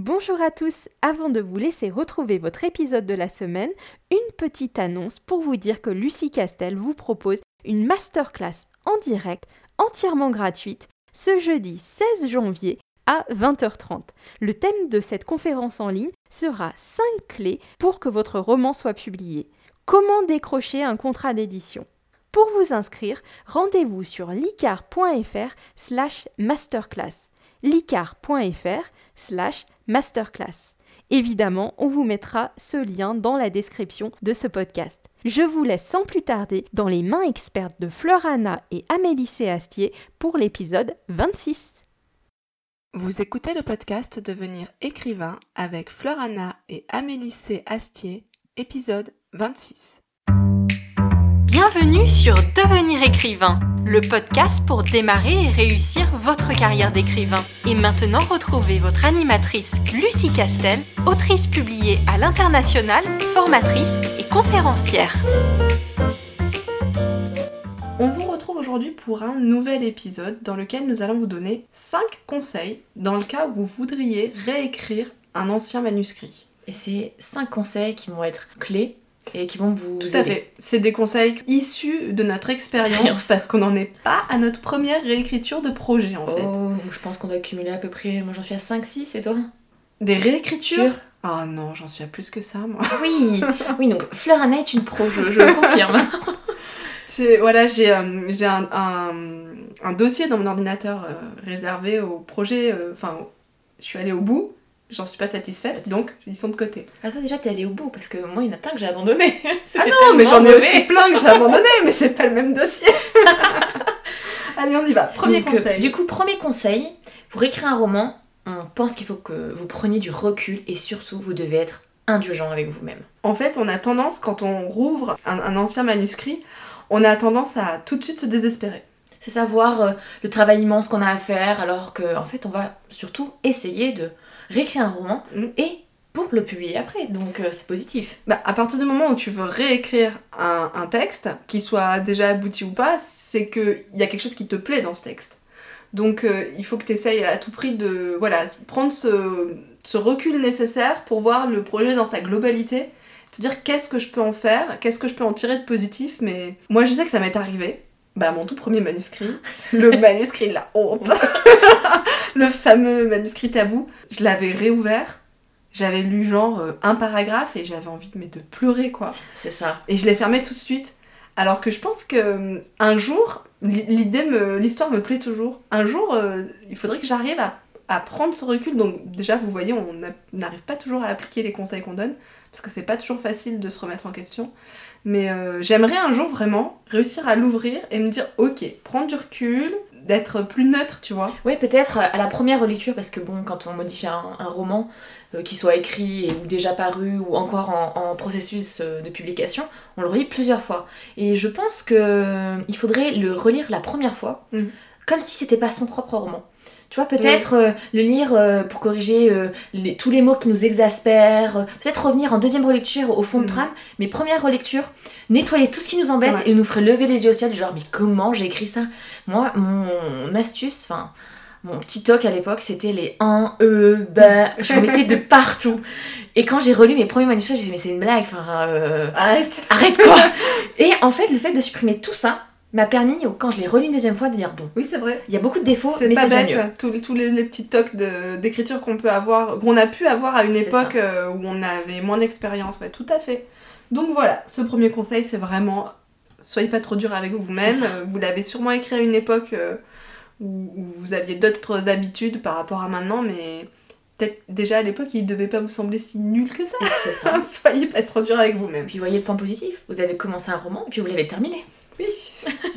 Bonjour à tous, avant de vous laisser retrouver votre épisode de la semaine, une petite annonce pour vous dire que Lucie Castel vous propose une masterclass en direct, entièrement gratuite, ce jeudi 16 janvier à 20h30. Le thème de cette conférence en ligne sera 5 clés pour que votre roman soit publié. Comment décrocher un contrat d'édition? Pour vous inscrire, rendez-vous sur licar.fr slash masterclass licar.fr slash masterclass. Évidemment, on vous mettra ce lien dans la description de ce podcast. Je vous laisse sans plus tarder dans les mains expertes de Fleur Anna et Amélie Astier pour l'épisode 26. Vous écoutez le podcast Devenir écrivain avec Fleur Anna et Amélie Astier, épisode 26. Bienvenue sur Devenir écrivain, le podcast pour démarrer et réussir votre carrière d'écrivain. Et maintenant, retrouvez votre animatrice Lucie Castel, autrice publiée à l'international, formatrice et conférencière. On vous retrouve aujourd'hui pour un nouvel épisode dans lequel nous allons vous donner 5 conseils dans le cas où vous voudriez réécrire un ancien manuscrit. Et c'est 5 conseils qui vont être clés et qui vont vous Tout à fait. C'est des conseils issus de notre expérience parce qu'on n'en est pas à notre première réécriture de projet en fait. Oh, je pense qu'on a accumulé à peu près, moi j'en suis à 5-6 et toi? Des réécritures? Ah non, j'en suis à plus que ça moi. Oui, oui donc Fleur Anna est une pro, je, je le confirme. voilà, j'ai euh, un, un, dossier dans mon ordinateur euh, réservé au projet, euh, enfin je suis allée au bout j'en suis pas satisfaite, donc ils sont de côté. Ah toi déjà t'es allée au bout, parce que moi il y en a plein que j'ai abandonné. ah non, mais j'en ai aussi plein que j'ai abandonné, mais c'est pas le même dossier. Allez, on y va. Premier euh, conseil. du coup, premier conseil, pour écrire un roman, on pense qu'il faut que vous preniez du recul et surtout vous devez être indulgent avec vous-même. En fait, on a tendance, quand on rouvre un, ancien manuscrit, on a tendance à tout de suite se désespérer. C'est savoir euh, le travail immense qu'on a à faire, alors qu'en en fait, on va surtout essayer de réécrire un roman mm. et pour le publier après. Donc euh, c'est positif. Bah, à partir du moment où tu veux réécrire un, texte, qu'il soit déjà abouti ou pas, c'est qu'il y a quelque chose qui te plaît dans ce texte. Donc euh, il faut que tu essayes à tout prix de voilà, prendre ce, ce, recul nécessaire pour voir le projet dans sa globalité. Se dire qu'est-ce que je peux en faire, qu'est-ce que je peux en tirer de positif, mais moi je sais que ça m'est arrivé. Bah mon tout premier manuscrit, le manuscrit de la honte. le fameux manuscrit tabou. Je l'avais réouvert. J'avais lu genre euh, un paragraphe et j'avais envie de, mais de pleurer quoi. C'est ça. Et je l'ai fermé tout de suite. Alors que je pense que euh, un jour, l'idée l'histoire me plaît toujours. Un jour, euh, il faudrait que j'arrive à, prendre ce recul. Donc déjà, vous voyez, on n'arrive pas toujours à appliquer les conseils qu'on donne parce que c'est pas toujours facile de se remettre en question. Mais j'aimerais un jour vraiment réussir à l'ouvrir et me dire, ok, prendre du recul, d'être plus neutre, tu vois. Oui, peut-être à la première relecture, parce que bon, quand on modifie un, roman, euh, qui soit écrit ou déjà paru ou encore en, processus euh, de publication, on le relit plusieurs fois. Et je pense qu'il euh, faudrait le relire la première fois, mm. comme si c'était pas son propre roman. Tu vois, peut-être euh, le lire euh, pour corriger euh, tous les mots qui nous exaspèrent, peut-être revenir en deuxième relecture au fond de mm. trame, mais première relecture, nettoyer tout ce qui nous embête et nous ferait lever les yeux au ciel, genre, mais comment j'ai écrit ça? Moi, mon astuce, enfin, mon petit toc à l'époque, c'était les 1, E, bah, je mettais de partout. Et quand j'ai relu mes premiers manuscrits, j'ai fait, mais c'est une blague, enfin, arrête. Arrête quoi. Et en fait, le fait de supprimer tout ça, m'a permis, quand je l'ai relu une deuxième fois, de dire bon. Oui, c'est vrai. Il y a beaucoup de défauts, mais c'est bête. Tous, tous les, petits tocs d'écriture qu'on peut avoir, qu'on a pu avoir à une époque euh, où on avait moins d'expérience. Ouais, tout à fait. Donc voilà, ce premier conseil, c'est vraiment soyez pas trop dur avec vous-même. Vous l'avez sûrement écrit à une époque euh, où, vous aviez d'autres habitudes par rapport à maintenant, mais peut-être déjà à l'époque, il devait pas vous sembler si nul que ça. C'est ça. soyez pas trop dur avec vous-même. Puis voyez le point positif. Vous avez commencé un roman, puis vous l'avez terminé. Oui.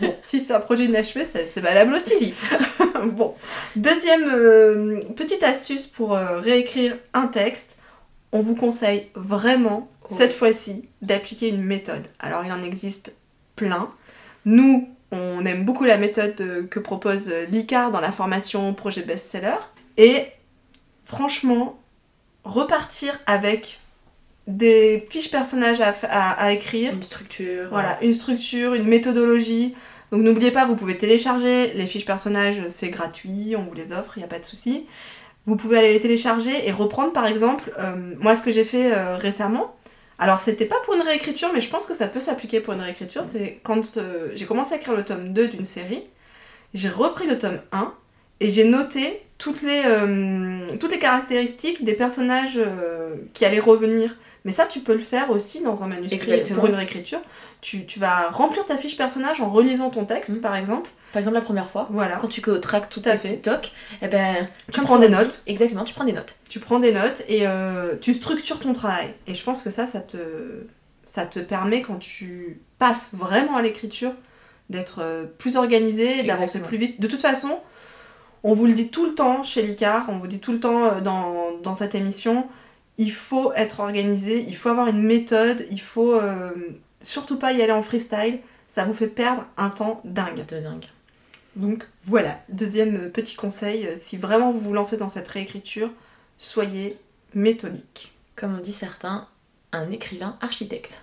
Bon, si c'est un projet inachevé, c'est valable aussi. bon. Deuxième euh, petite astuce pour euh, réécrire un texte. On vous conseille vraiment, cette fois-ci, d'appliquer une méthode. Alors, il en existe plein. Nous, on aime beaucoup la méthode euh, que propose l'ICAR dans la formation projet best-seller. Et franchement, repartir avec des fiches personnages à, écrire. Une structure. Voilà, une structure, une méthodologie. Donc n'oubliez pas, vous pouvez télécharger les fiches personnages, c'est gratuit, on vous les offre, il n'y a pas de souci. vous pouvez aller les télécharger et reprendre par exemple, euh, moi ce que j'ai fait euh, récemment, alors c'était pas pour une réécriture, mais je pense que ça peut s'appliquer pour une réécriture, c'est quand euh, j'ai commencé à écrire le tome 2 d'une série, j'ai repris le tome 1 et j'ai noté toutes les, caractéristiques des personnages qui allaient revenir. Mais ça, tu peux le faire aussi dans un manuscrit Exactement. pour une réécriture. Tu, tu vas remplir ta fiche personnage en relisant ton texte, Mhm. par exemple. Par exemple, la première fois, Voilà. quand tu traques Tout à fait. eh ben, Tu prends des notes. Exactement, tu prends des notes. Tu prends des notes et euh, tu structures ton travail. Et je pense que ça, ça te, ça te permet, quand tu passes vraiment à l'écriture, d'être euh, plus organisé, d'avancer plus vite. De toute façon, on vous le dit tout le temps chez l'ICAR, on vous dit tout le temps euh, dans, dans cette émission, il faut être organisé, il faut avoir une méthode, il faut euh, surtout pas y aller en freestyle, ça vous fait perdre un temps dingue. De dingue. Donc voilà, deuxième euh, petit conseil, euh, si vraiment vous vous lancez dans cette réécriture, soyez méthodique. Comme on dit certains, un écrivain architecte.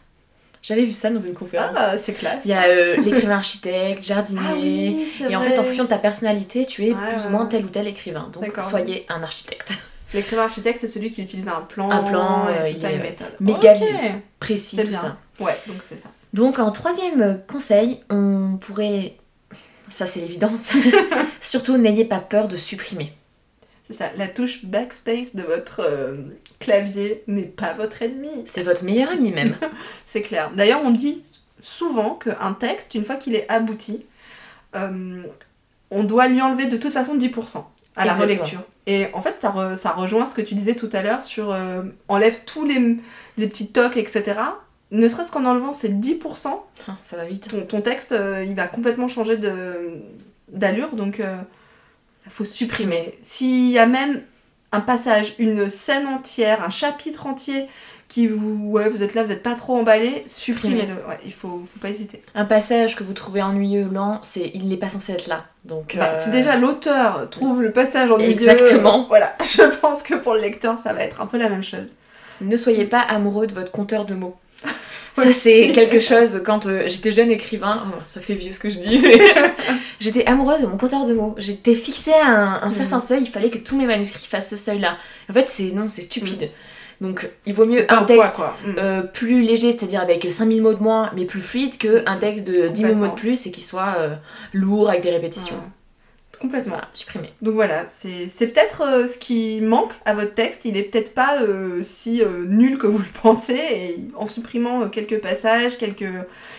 J'avais vu ça dans une conférence. Ah, c'est classe. Il y a euh, l'écrivain architecte, jardinier. Ah oui, et en fait, en fonction de ta personnalité, tu es Ouais, plus ouais, ou moins tel ou tel écrivain. Donc, soyez un architecte. L'écrivain architecte, c'est celui qui utilise un plan, Un plan, et euh, tout il ça, une euh, méthode. méga Ok. Précis, tout bien. ça. Ouais, donc c'est ça. Donc, en troisième euh, conseil, on pourrait. Ça, c'est l'évidence. Surtout, n'ayez pas peur de supprimer. C'est ça. La touche backspace de votre euh, clavier n'est pas votre ennemi. C'est votre meilleur ami, même. C'est clair. D'ailleurs, on dit souvent qu'un texte, une fois qu'il est abouti, euh, on doit lui enlever de toute façon 10% à la relecture. Et en fait, ça, re- ça rejoint ce que tu disais tout à l'heure sur euh, enlève tous les, les petits tocs, etc. Ne serait-ce qu'en enlevant ces 10%, Ah, ça va vite. ton, ton texte, euh, il va complètement changer de, d'allure. Donc, il faut supprimer. S'il y a même un passage, une scène entière, un chapitre entier qui vous, ouais, vous êtes là, vous n'êtes pas trop emballé, supprimez-le. Ouais, il faut, faut pas hésiter. Un passage que vous trouvez ennuyeux, lent, c'est il n'est pas censé être là. Donc, Bah, euh, Si déjà l'auteur trouve le passage ennuyeux, Exactement. voilà, je pense que pour le lecteur, ça va être un peu la même chose. ne soyez pas amoureux de votre compteur de mots. Ça, c'est quelque chose, quand euh, j'étais jeune écrivain, oh, ça fait vieux ce que je dis, mais j'étais amoureuse de mon compteur de mots. J'étais fixée à un, un certain Mhm. seuil, il fallait que tous mes manuscrits fassent ce seuil-là. En fait, c'est non, c'est stupide. Donc, il vaut mieux un poids, texte. Mm. euh, plus léger, c'est-à-dire avec 5000 mots de moins, mais plus fluide, qu'un texte de 10 000 mots de plus et qui soit euh, lourd avec des répétitions. Ouais. Complètement. Voilà, supprimer. Donc voilà, c'est peut-être euh, ce qui manque à votre texte. Il est peut-être pas euh, si euh, nul que vous le pensez. Et en supprimant quelques passages, quelques,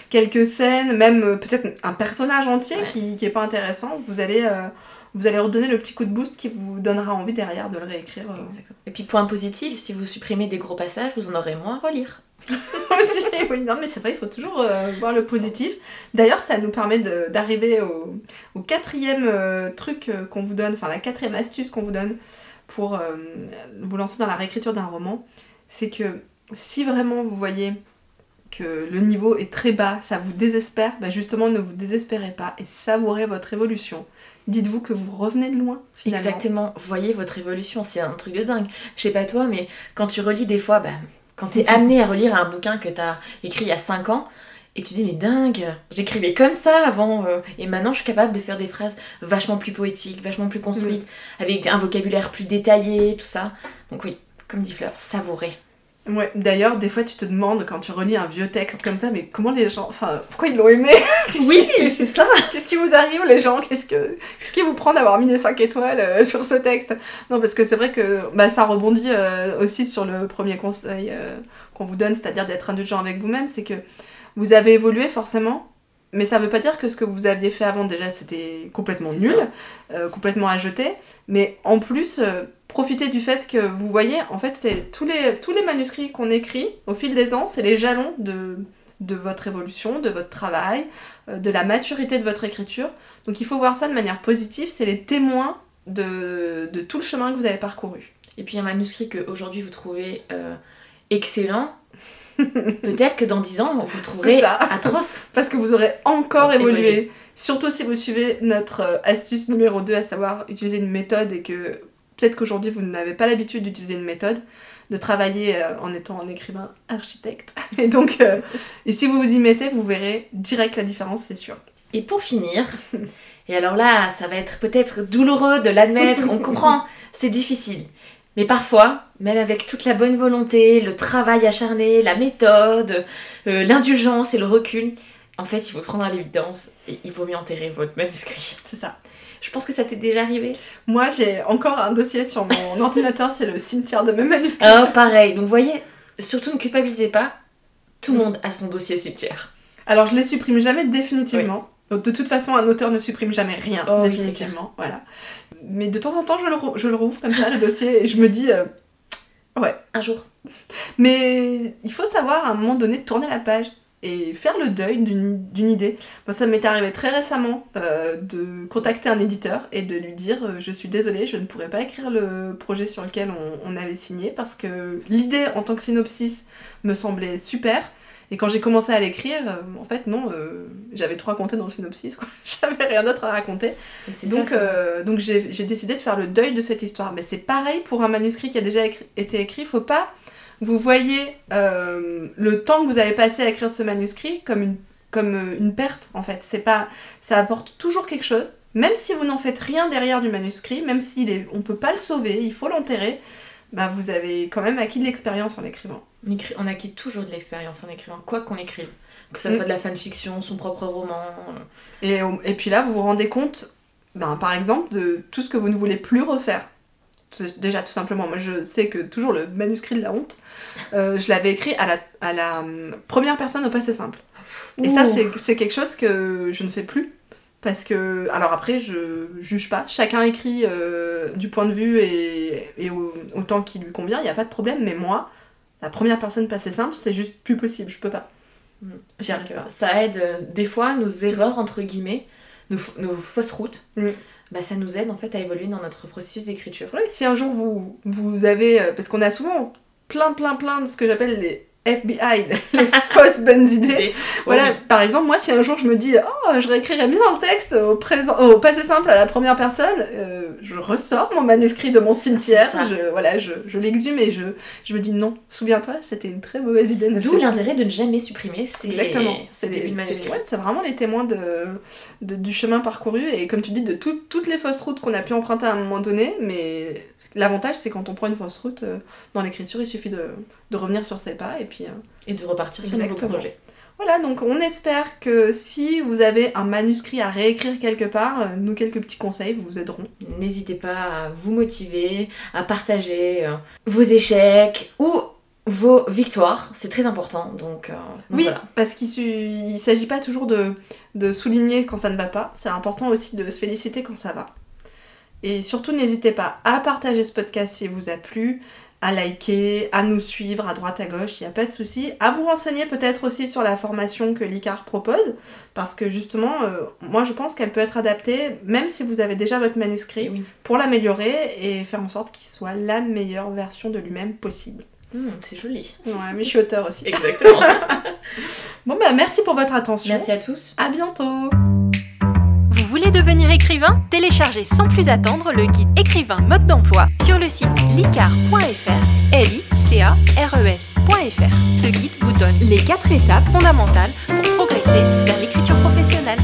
quelques scènes, même peut-être un personnage entier Ouais. qui, qui est pas intéressant, vous allez, vous allez redonner le petit coup de boost qui vous donnera envie derrière de le réécrire. euh, Et puis, point positif, si vous supprimez des gros passages, vous en aurez moins à relire. aussi. Oui, non, mais c'est vrai, il faut toujours euh, voir le positif. D'ailleurs, ça nous permet d'arriver au, au quatrième euh, truc qu'on vous donne, enfin la quatrième astuce qu'on vous donne pour euh, vous lancer dans la réécriture d'un roman. C'est que si vraiment vous voyez que le niveau est très bas, ça vous désespère, bah justement ne vous désespérez pas et savourez votre évolution. Dites-vous que vous revenez de loin, finalement. Exactement, voyez votre évolution, c'est un truc de dingue. Je sais pas toi, mais quand tu relis des fois, bah, quand t'es amené à relire un bouquin que t'as écrit il y a 5 ans, et tu dis mais dingue, j'écrivais comme ça avant, euh, et maintenant je suis capable de faire des phrases vachement plus poétiques, vachement plus construites, avec un vocabulaire plus détaillé, tout ça. Donc oui, comme dit Fleur, savourez. Ouais, d'ailleurs, des fois tu te demandes quand tu relis un vieux texte comme ça, mais comment les gens. Enfin, pourquoi ils l'ont aimé? Oui, c'est ça. Qu'est-ce qui vous arrive, les gens? Qu'est-ce que qu'est-ce qui vous prend d'avoir mis des 5 étoiles euh, sur ce texte? Non, parce que c'est vrai que bah, ça rebondit euh, aussi sur le premier conseil euh, qu'on vous donne, c'est-à-dire d'être indulgent avec vous-même. C'est que vous avez évolué forcément, mais ça veut pas dire que ce que vous aviez fait avant, déjà, c'était complètement nul, complètement à jeter. Mais en plus, profitez du fait que vous voyez, en fait, c'est tous les, tous les manuscrits qu'on écrit au fil des ans, c'est les jalons de, de votre évolution, de votre travail, euh, de la maturité de votre écriture. Donc il faut voir ça de manière positive, c'est les témoins de, de tout le chemin que vous avez parcouru. Et puis un manuscrit que aujourd'hui vous trouvez euh, excellent, peut-être que dans 10 ans vous le trouverez atroce. Parce que vous aurez encore évolué. Évolué. Surtout si vous suivez notre euh, astuce numéro 2, à savoir utiliser une méthode et que peut-être qu'aujourd'hui vous n'avez pas l'habitude d'utiliser une méthode, de travailler euh, en étant un écrivain architecte. Et donc, euh, et si vous vous y mettez, vous verrez direct la différence, c'est sûr. Et pour finir, Et alors là, ça va être peut-être douloureux de l'admettre, on comprend, c'est difficile. Mais parfois, même avec toute la bonne volonté, le travail acharné, la méthode, euh, l'indulgence et le recul, en fait, il faut se rendre à l'évidence et il vaut mieux enterrer votre manuscrit. C'est ça. Je pense que ça t'est déjà arrivé. Moi, j'ai encore un dossier sur mon ordinateur, c'est le cimetière de mes manuscrits. Oh, pareil. Donc, vous voyez, surtout ne culpabilisez pas. Tout le monde a son dossier cimetière. Alors, je les supprime jamais définitivement. De toute façon, un auteur ne supprime jamais rien, Oh définitivement. voilà. Mais de temps en temps, je le, rou- je le rouvre comme ça, le dossier, et je me dis, euh, ouais. Un jour. Mais il faut savoir à un moment donné tourner la page et faire le deuil d'une idée. Moi, ça m'est arrivé très récemment euh, de contacter un éditeur et de lui dire euh, Je suis désolée, je ne pourrais pas écrire le projet sur lequel on, on avait signé parce que l'idée en tant que synopsis me semblait super. Et quand j'ai commencé à l'écrire, euh, en fait, non, j'avais trop raconté dans le synopsis, quoi. J'avais rien d'autre à raconter. Donc, ça. donc j'ai j'ai décidé de faire le deuil de cette histoire. Mais c'est pareil pour un manuscrit qui a déjà écrit- été écrit. Faut pas vous voyez euh, le temps que vous avez passé à écrire ce manuscrit comme une, comme euh, une perte en fait. C'est pas, ça apporte toujours quelque chose. Même si vous n'en faites rien derrière du manuscrit, même est, on peut pas le sauver, il faut l'enterrer. Bah vous avez quand même acquis de l'expérience en l'écrivant. On, acquiert toujours de l'expérience en écrivant, quoi qu'on écrive. Que ça Mm. soit de la fanfiction, son propre roman. euh, Et, et puis là, vous vous rendez compte, ben, par exemple, de tout ce que vous ne voulez plus refaire. Déjà, tout simplement, moi je sais que toujours le manuscrit de la honte, euh, je l'avais écrit à la, à la hum, première personne au passé simple. Et ça, c'est- quelque chose que je ne fais plus. Parce que, alors après, je juge pas. Chacun écrit euh, du point de vue et, et au, au temps qui lui convient, il n'y a pas de problème. Mais moi, la première personne passé simple, c'est juste plus possible. Je peux pas. Mm. J'y arrive pas. euh, Ça aide, euh, des fois, nos erreurs, entre guillemets, nos, nos fausses routes, Mm. Bah, ça nous aide en fait à évoluer dans notre processus d'écriture. Si un jour vous, vous avez. euh, Parce qu'on a souvent plein, plein, plein de ce que j'appelle les FBI, les fausses bonnes idées. Voilà, Oui. par exemple, moi, si un jour je me dis, oh, je réécrirais bien un texte au, présent, au passé simple à la première personne, euh, je ressors mon manuscrit de mon cimetière, C'est ça. je, voilà, je, je l'exhume et je, je me dis, non, souviens-toi, c'était une très mauvaise idée. D'où l'intérêt de ne jamais supprimer ces, Exactement. ces C'est ouais, vraiment les témoins de, de- du chemin parcouru et comme tu dis, de tout- toutes les fausses routes qu'on a pu emprunter à un moment donné. Mais l'avantage, c'est quand on prend une fausse route euh, dans l'écriture, il suffit de, de revenir sur ses pas et puis. Euh, Et de repartir sur un nouveau Exactement. projet. Voilà, donc on espère que si vous avez un manuscrit à réécrire quelque part, euh, nous quelques petits conseils vous aideront. N'hésitez pas à vous motiver, à partager euh, vos échecs ou vos victoires. C'est très important. Donc, euh, donc Oui, voilà. parce qu'il il s'agit pas toujours de, de souligner quand ça ne va pas, c'est important aussi de se féliciter quand ça va. Et surtout, n'hésitez pas à partager ce podcast si vous a plu, à liker, à nous suivre à droite à gauche, il n'y a pas de souci. À vous renseigner peut-être aussi sur la formation que l'ICAR propose, parce que justement, euh, moi je pense qu'elle peut être adaptée, même si vous avez déjà votre manuscrit, oui. pour l'améliorer et faire en sorte qu'il soit la meilleure version de lui-même possible. Hmm, c'est joli. Ouais, mais je suis auteur aussi. Exactement. Bon bah merci pour votre attention. Merci à tous. À bientôt. Voulez devenir écrivain Téléchargez sans plus attendre le guide écrivain mode d'emploi sur le site licar.fr, l i e. Ce guide vous donne les quatre étapes fondamentales pour progresser vers l'écriture professionnelle.